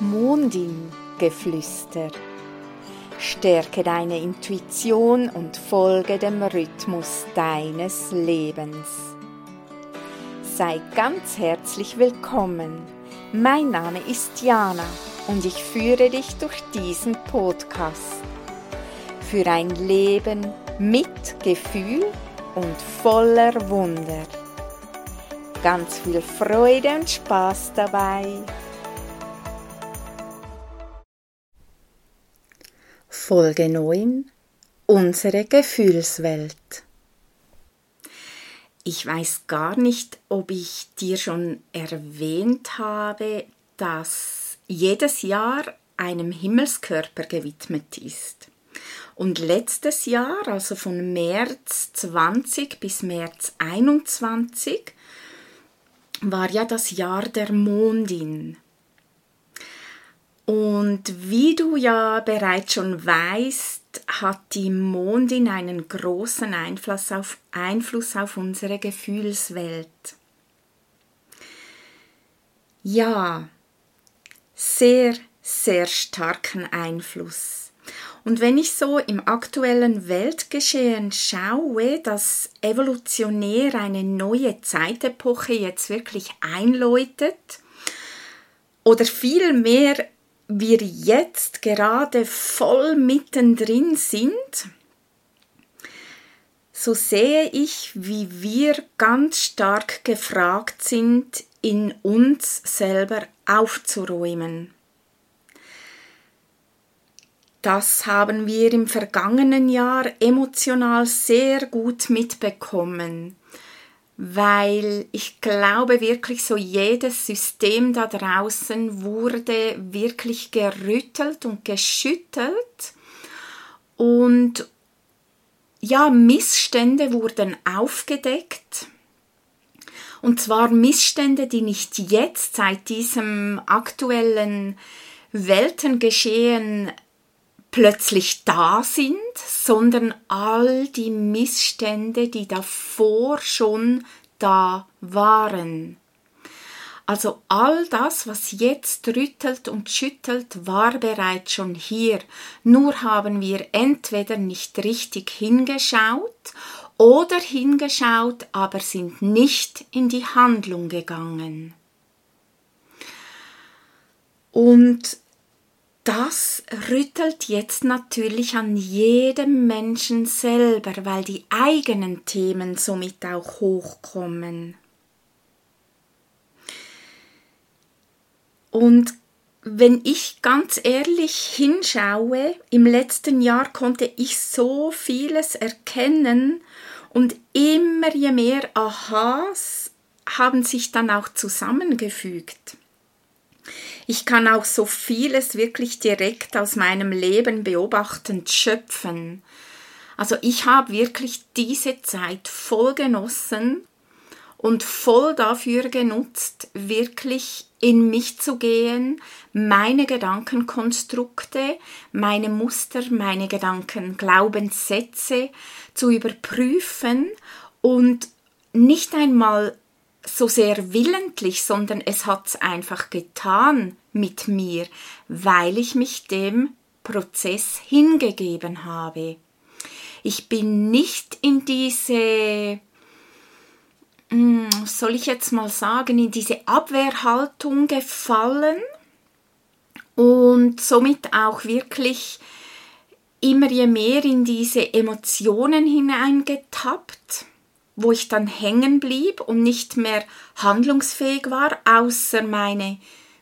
Mondin-Geflüster. Stärke deine Intuition und folge dem Rhythmus deines Lebens. Sei ganz herzlich willkommen. Mein Name ist Jana und ich führe dich durch diesen Podcast. Für ein Leben mit Gefühl und voller Wunder. Ganz viel Freude und Spaß dabei. Folge 9 Unsere Gefühlswelt. Ich weiß gar nicht, ob ich dir schon erwähnt habe, dass jedes Jahr einem Himmelskörper gewidmet ist. Und letztes Jahr, also von März 20 bis März 21, war ja das Jahr der Mondin. Und wie du ja bereits schon weißt, hat die Mondin einen großen Einfluss auf, Einfluss auf unsere Gefühlswelt. Ja, sehr, sehr starken Einfluss. Und wenn ich so im aktuellen Weltgeschehen schaue, dass evolutionär eine neue Zeitepoche jetzt wirklich einläutet, oder vielmehr wir jetzt gerade voll mittendrin sind, so sehe ich, wie wir ganz stark gefragt sind, in uns selber aufzuräumen. Das haben wir im vergangenen Jahr emotional sehr gut mitbekommen weil ich glaube wirklich so jedes System da draußen wurde wirklich gerüttelt und geschüttelt und ja, Missstände wurden aufgedeckt. Und zwar Missstände, die nicht jetzt seit diesem aktuellen Weltengeschehen plötzlich da sind, sondern all die Missstände, die davor schon da waren. Also all das, was jetzt rüttelt und schüttelt, war bereits schon hier, nur haben wir entweder nicht richtig hingeschaut oder hingeschaut, aber sind nicht in die Handlung gegangen. Und das rüttelt jetzt natürlich an jedem Menschen selber, weil die eigenen Themen somit auch hochkommen. Und wenn ich ganz ehrlich hinschaue, im letzten Jahr konnte ich so vieles erkennen und immer je mehr Aha's haben sich dann auch zusammengefügt. Ich kann auch so vieles wirklich direkt aus meinem Leben beobachtend schöpfen. Also ich habe wirklich diese Zeit voll genossen und voll dafür genutzt, wirklich in mich zu gehen, meine Gedankenkonstrukte, meine Muster, meine Gedanken, Glaubenssätze zu überprüfen und nicht einmal so sehr willentlich, sondern es hat's einfach getan mit mir, weil ich mich dem Prozess hingegeben habe. Ich bin nicht in diese, hm, soll ich jetzt mal sagen, in diese Abwehrhaltung gefallen und somit auch wirklich immer je mehr in diese Emotionen hineingetappt wo ich dann hängen blieb und nicht mehr handlungsfähig war, außer meine,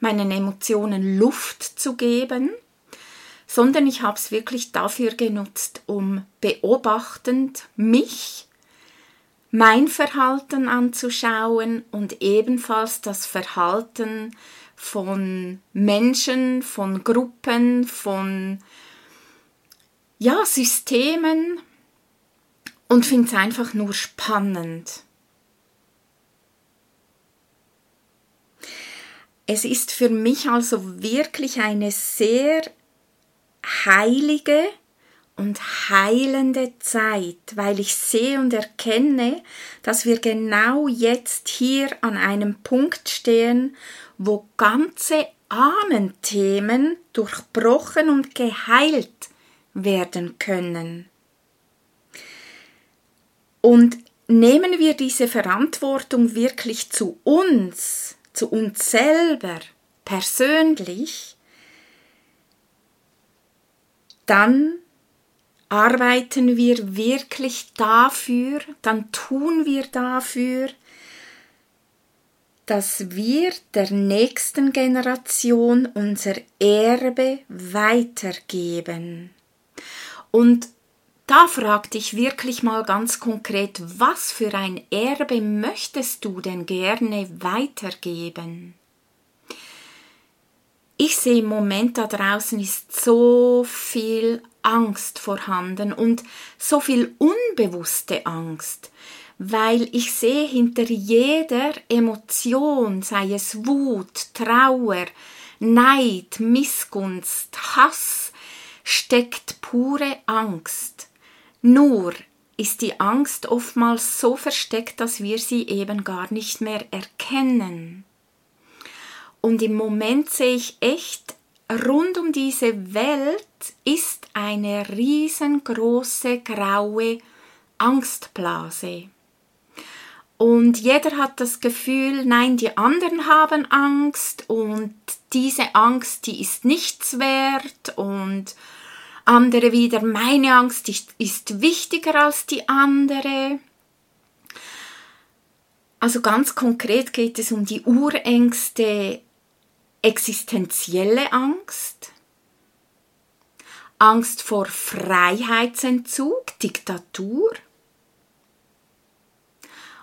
meinen Emotionen Luft zu geben, sondern ich habe es wirklich dafür genutzt, um beobachtend mich, mein Verhalten anzuschauen und ebenfalls das Verhalten von Menschen, von Gruppen, von ja, Systemen, und finde es einfach nur spannend. Es ist für mich also wirklich eine sehr heilige und heilende Zeit, weil ich sehe und erkenne, dass wir genau jetzt hier an einem Punkt stehen, wo ganze Ahnenthemen durchbrochen und geheilt werden können. Und nehmen wir diese Verantwortung wirklich zu uns, zu uns selber, persönlich, dann arbeiten wir wirklich dafür, dann tun wir dafür, dass wir der nächsten Generation unser Erbe weitergeben. Und da frag dich wirklich mal ganz konkret, was für ein Erbe möchtest du denn gerne weitergeben? Ich sehe im Moment da draußen ist so viel Angst vorhanden und so viel unbewusste Angst, weil ich sehe hinter jeder Emotion, sei es Wut, Trauer, Neid, Missgunst, Hass, steckt pure Angst. Nur ist die Angst oftmals so versteckt, dass wir sie eben gar nicht mehr erkennen. Und im Moment sehe ich echt, rund um diese Welt ist eine riesengroße graue Angstblase. Und jeder hat das Gefühl, nein, die anderen haben Angst und diese Angst, die ist nichts wert und andere wieder, meine Angst ist, ist wichtiger als die andere. Also ganz konkret geht es um die Urängste existenzielle Angst, Angst vor Freiheitsentzug, Diktatur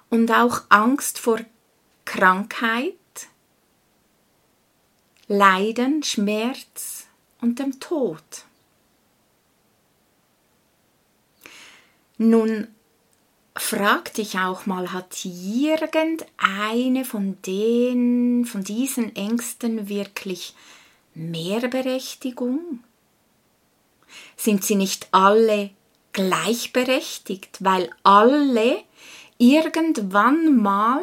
und auch Angst vor Krankheit, Leiden, Schmerz und dem Tod. Nun frag dich auch mal, hat irgendeine von den, von diesen Ängsten wirklich mehr Berechtigung? Sind sie nicht alle gleichberechtigt, weil alle irgendwann mal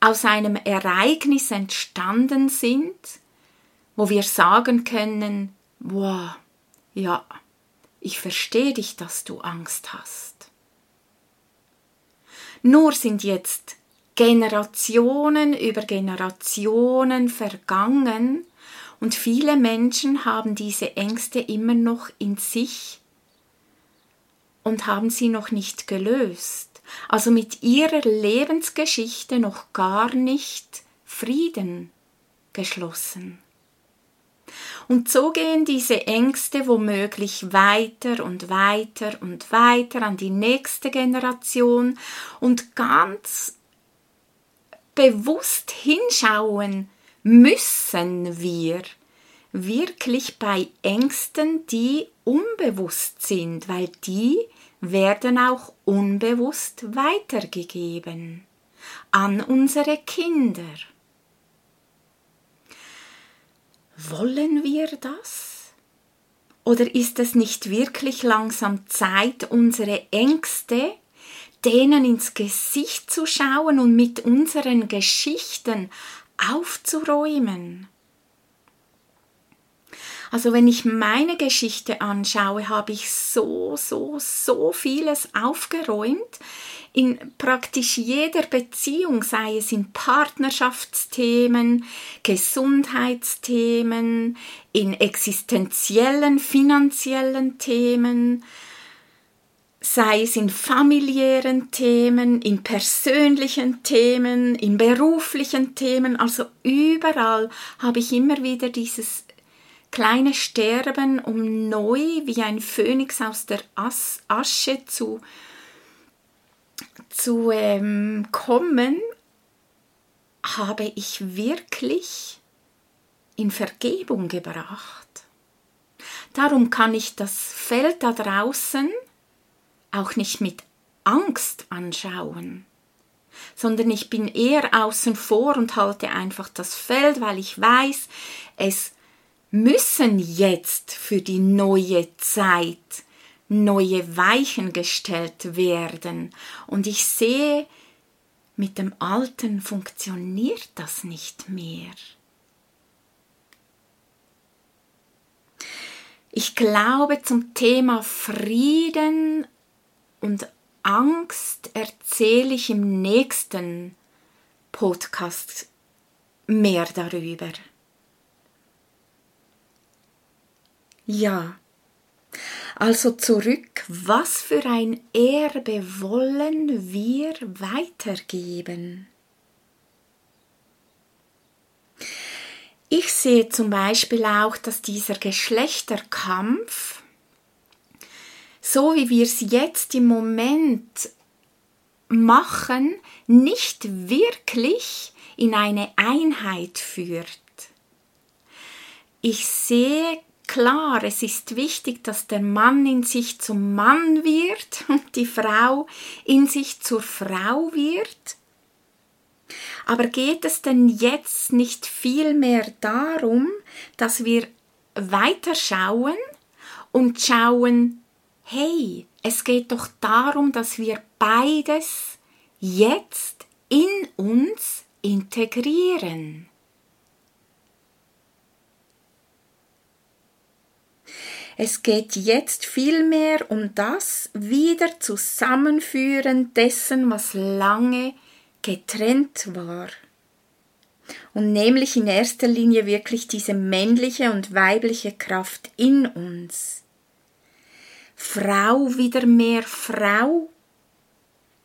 aus einem Ereignis entstanden sind, wo wir sagen können, wow, ja, ich verstehe dich, dass du Angst hast. Nur sind jetzt Generationen über Generationen vergangen und viele Menschen haben diese Ängste immer noch in sich und haben sie noch nicht gelöst, also mit ihrer Lebensgeschichte noch gar nicht Frieden geschlossen. Und so gehen diese Ängste womöglich weiter und weiter und weiter an die nächste Generation und ganz bewusst hinschauen müssen wir wirklich bei Ängsten, die unbewusst sind, weil die werden auch unbewusst weitergegeben an unsere Kinder. Wollen wir das? Oder ist es nicht wirklich langsam Zeit, unsere Ängste, denen ins Gesicht zu schauen und mit unseren Geschichten aufzuräumen? Also wenn ich meine Geschichte anschaue, habe ich so, so, so vieles aufgeräumt in praktisch jeder Beziehung, sei es in Partnerschaftsthemen, Gesundheitsthemen, in existenziellen, finanziellen Themen, sei es in familiären Themen, in persönlichen Themen, in beruflichen Themen, also überall habe ich immer wieder dieses kleine Sterben, um neu wie ein Phönix aus der As Asche zu, zu ähm, kommen, habe ich wirklich in Vergebung gebracht. Darum kann ich das Feld da draußen auch nicht mit Angst anschauen, sondern ich bin eher außen vor und halte einfach das Feld, weil ich weiß, es müssen jetzt für die neue Zeit neue Weichen gestellt werden. Und ich sehe, mit dem Alten funktioniert das nicht mehr. Ich glaube, zum Thema Frieden und Angst erzähle ich im nächsten Podcast mehr darüber. Ja, also zurück, was für ein Erbe wollen wir weitergeben? Ich sehe zum Beispiel auch, dass dieser Geschlechterkampf, so wie wir es jetzt im Moment machen, nicht wirklich in eine Einheit führt. Ich sehe klar, es ist wichtig, dass der Mann in sich zum Mann wird und die Frau in sich zur Frau wird. Aber geht es denn jetzt nicht vielmehr darum, dass wir weiterschauen und schauen, hey, es geht doch darum, dass wir beides jetzt in uns integrieren. Es geht jetzt vielmehr um das Wiederzusammenführen dessen, was lange getrennt war. Und nämlich in erster Linie wirklich diese männliche und weibliche Kraft in uns. Frau wieder mehr Frau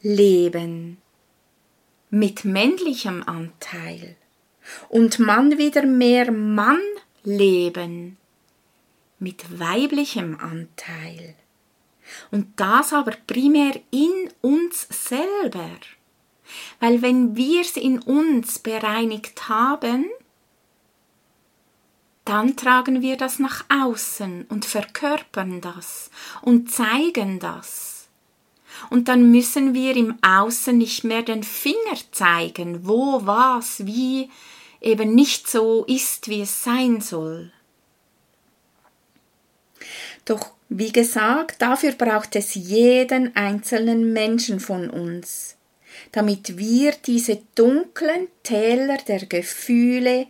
leben mit männlichem Anteil und Mann wieder mehr Mann leben mit weiblichem Anteil. Und das aber primär in uns selber. Weil wenn wir es in uns bereinigt haben, dann tragen wir das nach außen und verkörpern das und zeigen das. Und dann müssen wir im Außen nicht mehr den Finger zeigen, wo was, wie eben nicht so ist, wie es sein soll. Doch wie gesagt, dafür braucht es jeden einzelnen Menschen von uns damit wir diese dunklen Täler der Gefühle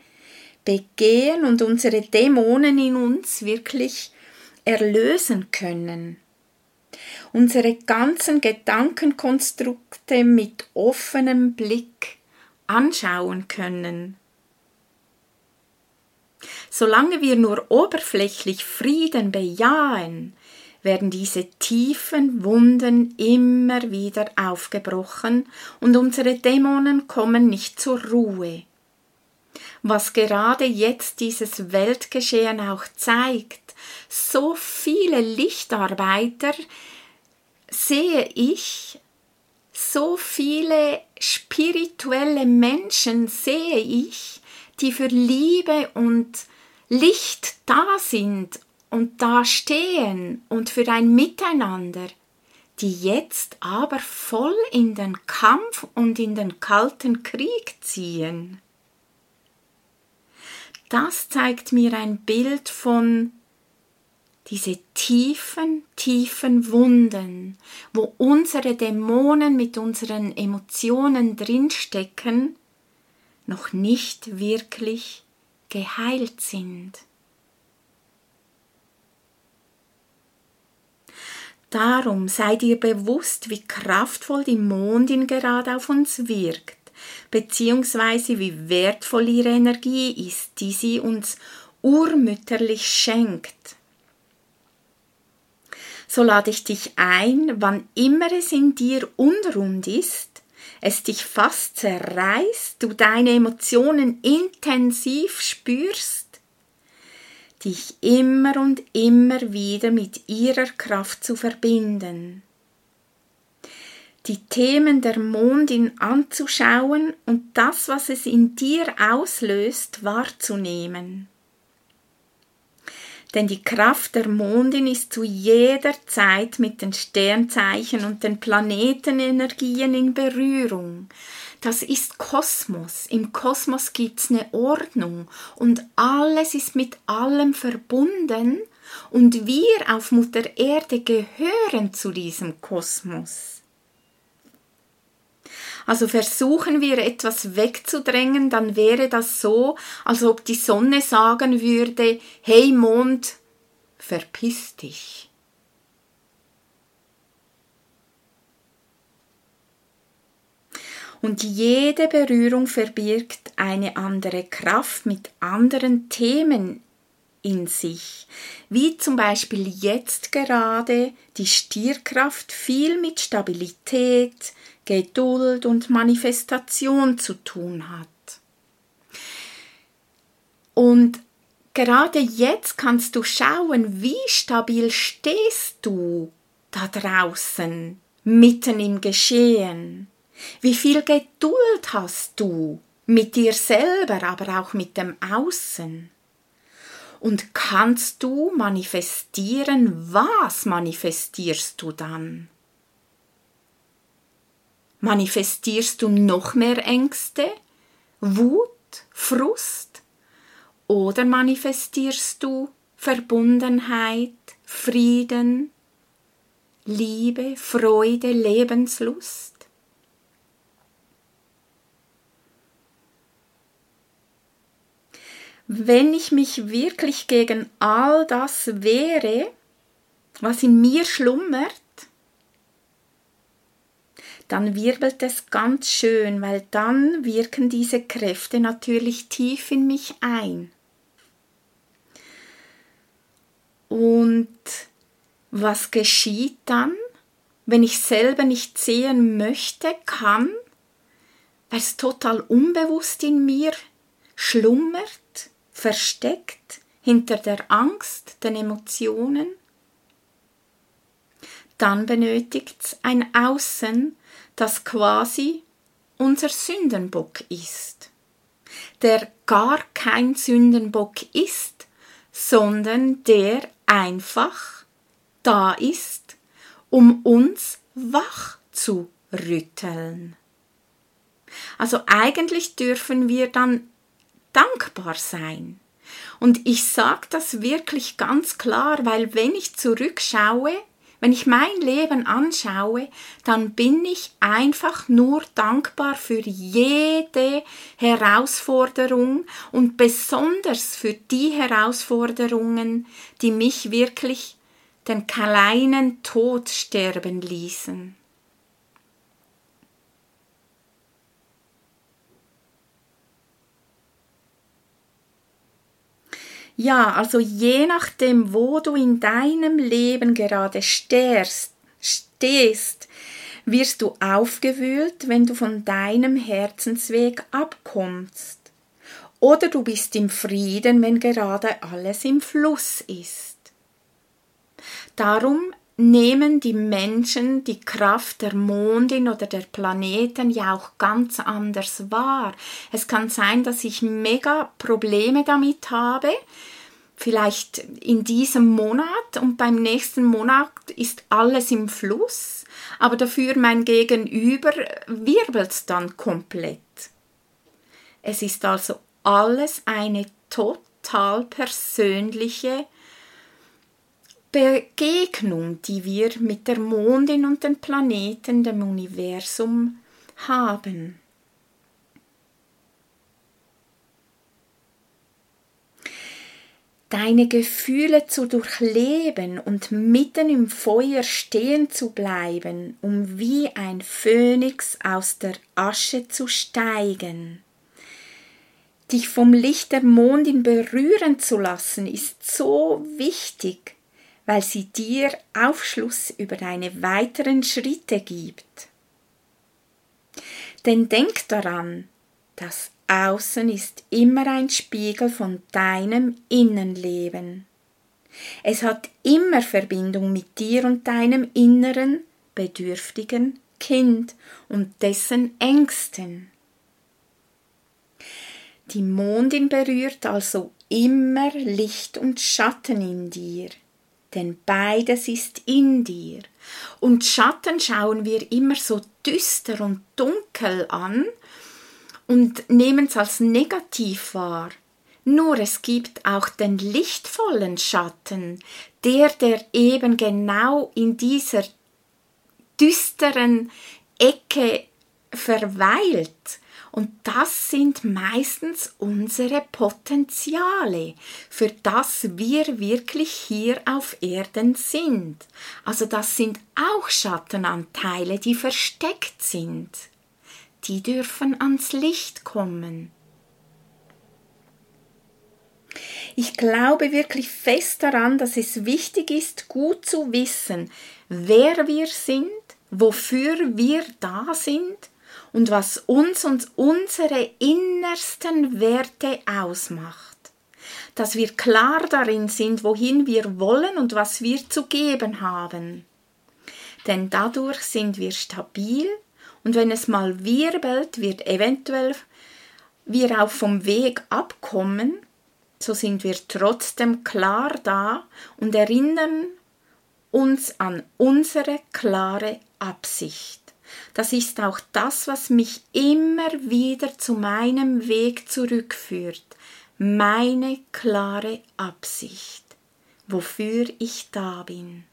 begehen und unsere Dämonen in uns wirklich erlösen können. Unsere ganzen Gedankenkonstrukte mit offenem Blick anschauen können. Solange wir nur oberflächlich Frieden bejahen, werden diese tiefen Wunden immer wieder aufgebrochen und unsere Dämonen kommen nicht zur Ruhe. Was gerade jetzt dieses Weltgeschehen auch zeigt, so viele Lichtarbeiter sehe ich, so viele spirituelle Menschen sehe ich, die für Liebe und Licht da sind und da stehen und für ein Miteinander, die jetzt aber voll in den Kampf und in den kalten Krieg ziehen. Das zeigt mir ein Bild von diese tiefen, tiefen Wunden, wo unsere Dämonen mit unseren Emotionen drinstecken, noch nicht wirklich geheilt sind. Darum sei dir bewusst, wie kraftvoll die Mondin gerade auf uns wirkt, beziehungsweise wie wertvoll ihre Energie ist, die sie uns urmütterlich schenkt. So lade ich dich ein, wann immer es in dir unrund ist, es dich fast zerreißt, du deine Emotionen intensiv spürst, dich immer und immer wieder mit ihrer Kraft zu verbinden. Die Themen der Mondin anzuschauen und das, was es in dir auslöst, wahrzunehmen. Denn die Kraft der Mondin ist zu jeder Zeit mit den Sternzeichen und den Planetenenergien in Berührung, das ist Kosmos. Im Kosmos gibt es eine Ordnung und alles ist mit allem verbunden und wir auf Mutter Erde gehören zu diesem Kosmos. Also versuchen wir etwas wegzudrängen, dann wäre das so, als ob die Sonne sagen würde, hey Mond, verpiss dich. Und jede Berührung verbirgt eine andere Kraft mit anderen Themen in sich, wie zum Beispiel jetzt gerade die Stierkraft viel mit Stabilität, Geduld und Manifestation zu tun hat. Und gerade jetzt kannst du schauen, wie stabil stehst du da draußen, mitten im Geschehen. Wie viel Geduld hast du mit dir selber, aber auch mit dem Außen? Und kannst du manifestieren? Was manifestierst du dann? Manifestierst du noch mehr Ängste, Wut, Frust? Oder manifestierst du Verbundenheit, Frieden, Liebe, Freude, Lebenslust? wenn ich mich wirklich gegen all das wehre, was in mir schlummert, dann wirbelt es ganz schön, weil dann wirken diese Kräfte natürlich tief in mich ein. Und was geschieht dann, wenn ich selber nicht sehen möchte, kann, weil es total unbewusst in mir schlummert, versteckt hinter der Angst, den Emotionen, dann benötigt es ein Außen, das quasi unser Sündenbock ist, der gar kein Sündenbock ist, sondern der einfach da ist, um uns wach zu rütteln. Also eigentlich dürfen wir dann dankbar sein. Und ich sage das wirklich ganz klar, weil wenn ich zurückschaue, wenn ich mein Leben anschaue, dann bin ich einfach nur dankbar für jede Herausforderung und besonders für die Herausforderungen, die mich wirklich den kleinen Tod sterben ließen. Ja, also je nachdem, wo du in deinem Leben gerade stehst, stehst, wirst du aufgewühlt, wenn du von deinem Herzensweg abkommst. Oder du bist im Frieden, wenn gerade alles im Fluss ist. Darum nehmen die Menschen die Kraft der Mondin oder der Planeten ja auch ganz anders wahr. Es kann sein, dass ich mega Probleme damit habe, vielleicht in diesem Monat und beim nächsten Monat ist alles im Fluss, aber dafür mein Gegenüber wirbelt dann komplett. Es ist also alles eine total persönliche Begegnung, die wir mit der Mondin und den Planeten, dem Universum haben. Deine Gefühle zu durchleben und mitten im Feuer stehen zu bleiben, um wie ein Phönix aus der Asche zu steigen. Dich vom Licht der Mondin berühren zu lassen, ist so wichtig weil sie dir Aufschluss über deine weiteren Schritte gibt. Denn denk daran, das Außen ist immer ein Spiegel von deinem Innenleben. Es hat immer Verbindung mit dir und deinem inneren, bedürftigen Kind und dessen Ängsten. Die Mondin berührt also immer Licht und Schatten in dir denn beides ist in dir. Und Schatten schauen wir immer so düster und dunkel an und nehmen es als negativ wahr. Nur es gibt auch den lichtvollen Schatten, der, der eben genau in dieser düsteren Ecke verweilt Und das sind meistens unsere Potenziale, für das wir wirklich hier auf Erden sind. Also das sind auch Schattenanteile, die versteckt sind. Die dürfen ans Licht kommen. Ich glaube wirklich fest daran, dass es wichtig ist, gut zu wissen, wer wir sind, wofür wir da sind und was uns und unsere innersten Werte ausmacht. Dass wir klar darin sind, wohin wir wollen und was wir zu geben haben. Denn dadurch sind wir stabil und wenn es mal wirbelt, wird eventuell wir auch vom Weg abkommen, so sind wir trotzdem klar da und erinnern uns an unsere klare Absicht. Das ist auch das, was mich immer wieder zu meinem Weg zurückführt. Meine klare Absicht, wofür ich da bin.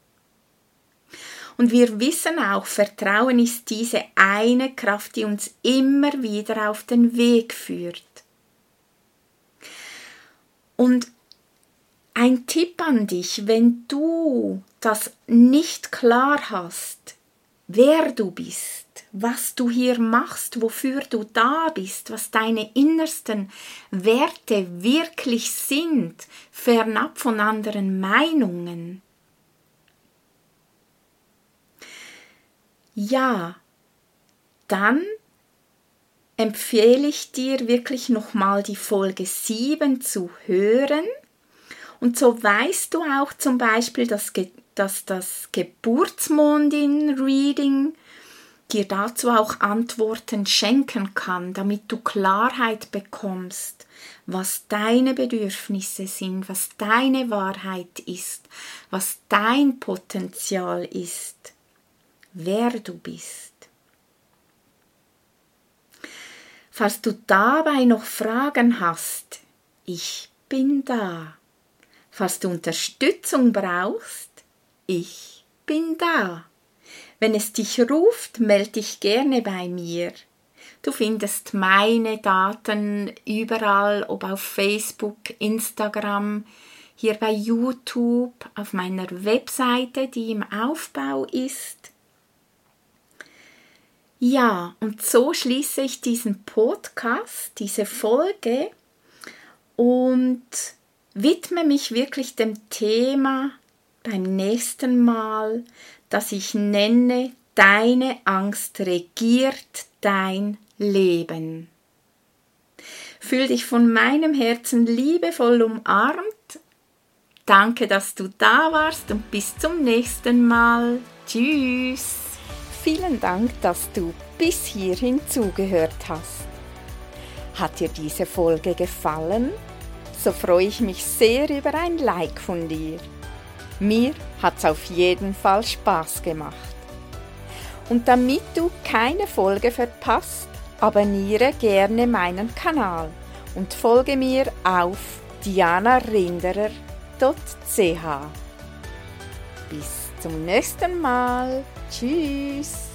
Und wir wissen auch, Vertrauen ist diese eine Kraft, die uns immer wieder auf den Weg führt. Und ein Tipp an dich, wenn du das nicht klar hast, wer du bist, was du hier machst, wofür du da bist, was deine innersten Werte wirklich sind, fernab von anderen Meinungen. Ja, dann empfehle ich dir wirklich nochmal die Folge 7 zu hören. Und so weißt du auch zum Beispiel, dass, dass das Geburtsmondin-Reading dir dazu auch Antworten schenken kann, damit du Klarheit bekommst, was deine Bedürfnisse sind, was deine Wahrheit ist, was dein Potenzial ist, wer du bist. Falls du dabei noch Fragen hast, ich bin da. Falls du Unterstützung brauchst, ich bin da. Wenn es dich ruft, melde dich gerne bei mir. Du findest meine Daten überall, ob auf Facebook, Instagram, hier bei YouTube, auf meiner Webseite, die im Aufbau ist. Ja, und so schließe ich diesen Podcast, diese Folge und widme mich wirklich dem Thema beim nächsten Mal, das ich nenne, deine Angst regiert dein Leben. Fühl dich von meinem Herzen liebevoll umarmt. Danke, dass du da warst und bis zum nächsten Mal. Tschüss. Vielen Dank, dass du bis hierhin zugehört hast. Hat dir diese Folge gefallen? So freue ich mich sehr über ein Like von dir. Mir hat's auf jeden Fall Spaß gemacht. Und damit du keine Folge verpasst, abonniere gerne meinen Kanal und folge mir auf dianarinderer.ch. Bis zum nächsten Mal. Tschüss.